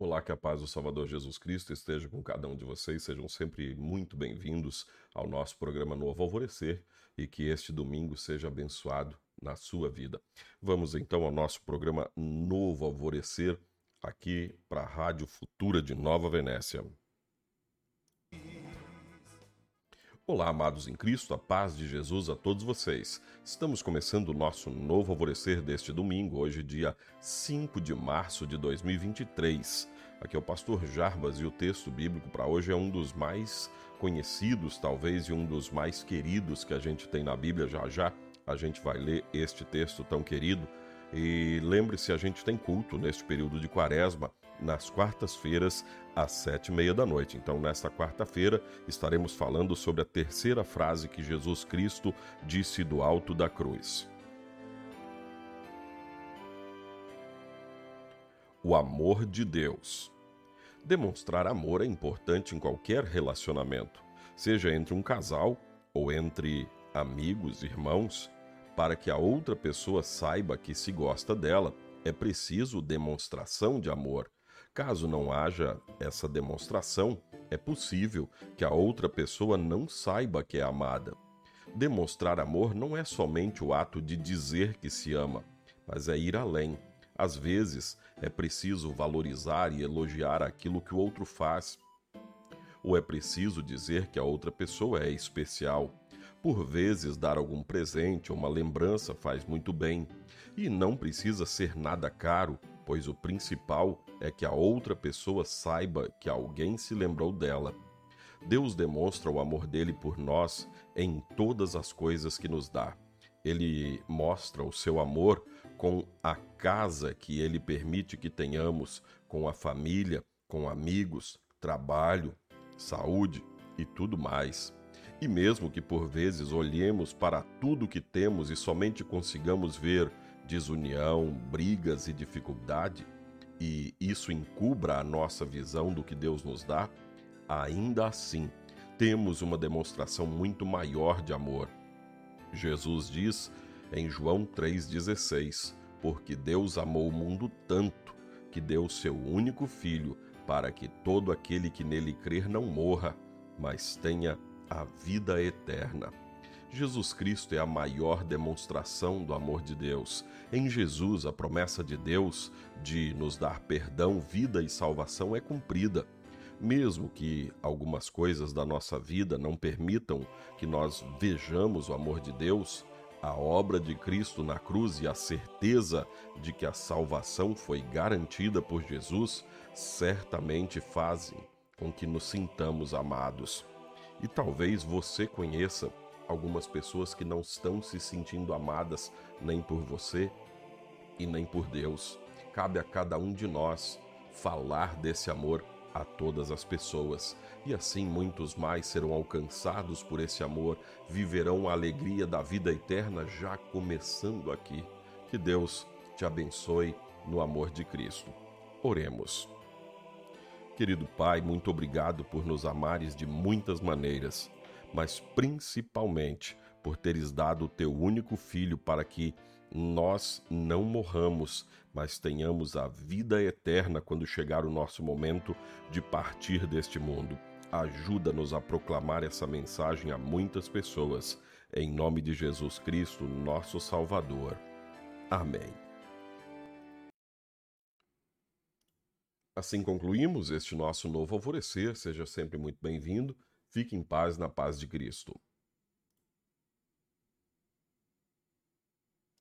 Olá, que a paz do Salvador Jesus Cristo esteja com cada um de vocês. Sejam sempre muito bem-vindos ao nosso programa Novo Alvorecer e que este domingo seja abençoado na sua vida. Vamos então ao nosso programa Novo Alvorecer aqui para a Rádio Futura de Nova Venécia. Olá, amados em Cristo, a paz de Jesus a todos vocês. Estamos começando o nosso novo alvorecer deste domingo, hoje, dia 5 de março de 2023. Aqui é o pastor Jarbas e o texto bíblico para hoje é um dos mais conhecidos, talvez, e um dos mais queridos que a gente tem na Bíblia. Já já a gente vai ler este texto tão querido. E lembre-se, a gente tem culto neste período de quaresma nas quartas-feiras, às sete e meia da noite. Então, nesta quarta-feira, estaremos falando sobre a terceira frase que Jesus Cristo disse do alto da cruz. O amor de Deus. Demonstrar amor é importante em qualquer relacionamento, seja entre um casal ou entre amigos, irmãos, para que a outra pessoa saiba que se gosta dela. É preciso demonstração de amor Caso não haja essa demonstração, é possível que a outra pessoa não saiba que é amada. Demonstrar amor não é somente o ato de dizer que se ama, mas é ir além. Às vezes, é preciso valorizar e elogiar aquilo que o outro faz. Ou é preciso dizer que a outra pessoa é especial. Por vezes, dar algum presente ou uma lembrança faz muito bem. E não precisa ser nada caro, pois o principal é que a outra pessoa saiba que alguém se lembrou dela. Deus demonstra o amor dele por nós em todas as coisas que nos dá. Ele mostra o seu amor com a casa que ele permite que tenhamos, com a família, com amigos, trabalho, saúde e tudo mais. E mesmo que por vezes olhemos para tudo que temos e somente consigamos ver desunião, brigas e dificuldade, e isso encubra a nossa visão do que Deus nos dá, ainda assim temos uma demonstração muito maior de amor. Jesus diz em João 3,16: Porque Deus amou o mundo tanto que deu seu único Filho, para que todo aquele que nele crer não morra, mas tenha a vida eterna. Jesus Cristo é a maior demonstração do amor de Deus. Em Jesus, a promessa de Deus de nos dar perdão, vida e salvação é cumprida. Mesmo que algumas coisas da nossa vida não permitam que nós vejamos o amor de Deus, a obra de Cristo na cruz e a certeza de que a salvação foi garantida por Jesus certamente fazem com que nos sintamos amados. E talvez você conheça algumas pessoas que não estão se sentindo amadas nem por você e nem por Deus. Cabe a cada um de nós falar desse amor a todas as pessoas, e assim muitos mais serão alcançados por esse amor, viverão a alegria da vida eterna já começando aqui. Que Deus te abençoe no amor de Cristo. Oremos. Querido Pai, muito obrigado por nos amares de muitas maneiras mas principalmente por teres dado o teu único filho para que nós não morramos, mas tenhamos a vida eterna quando chegar o nosso momento de partir deste mundo. Ajuda-nos a proclamar essa mensagem a muitas pessoas, em nome de Jesus Cristo, nosso Salvador. Amém. Assim concluímos este nosso novo alvorecer. Seja sempre muito bem-vindo. Fique em paz na paz de Cristo.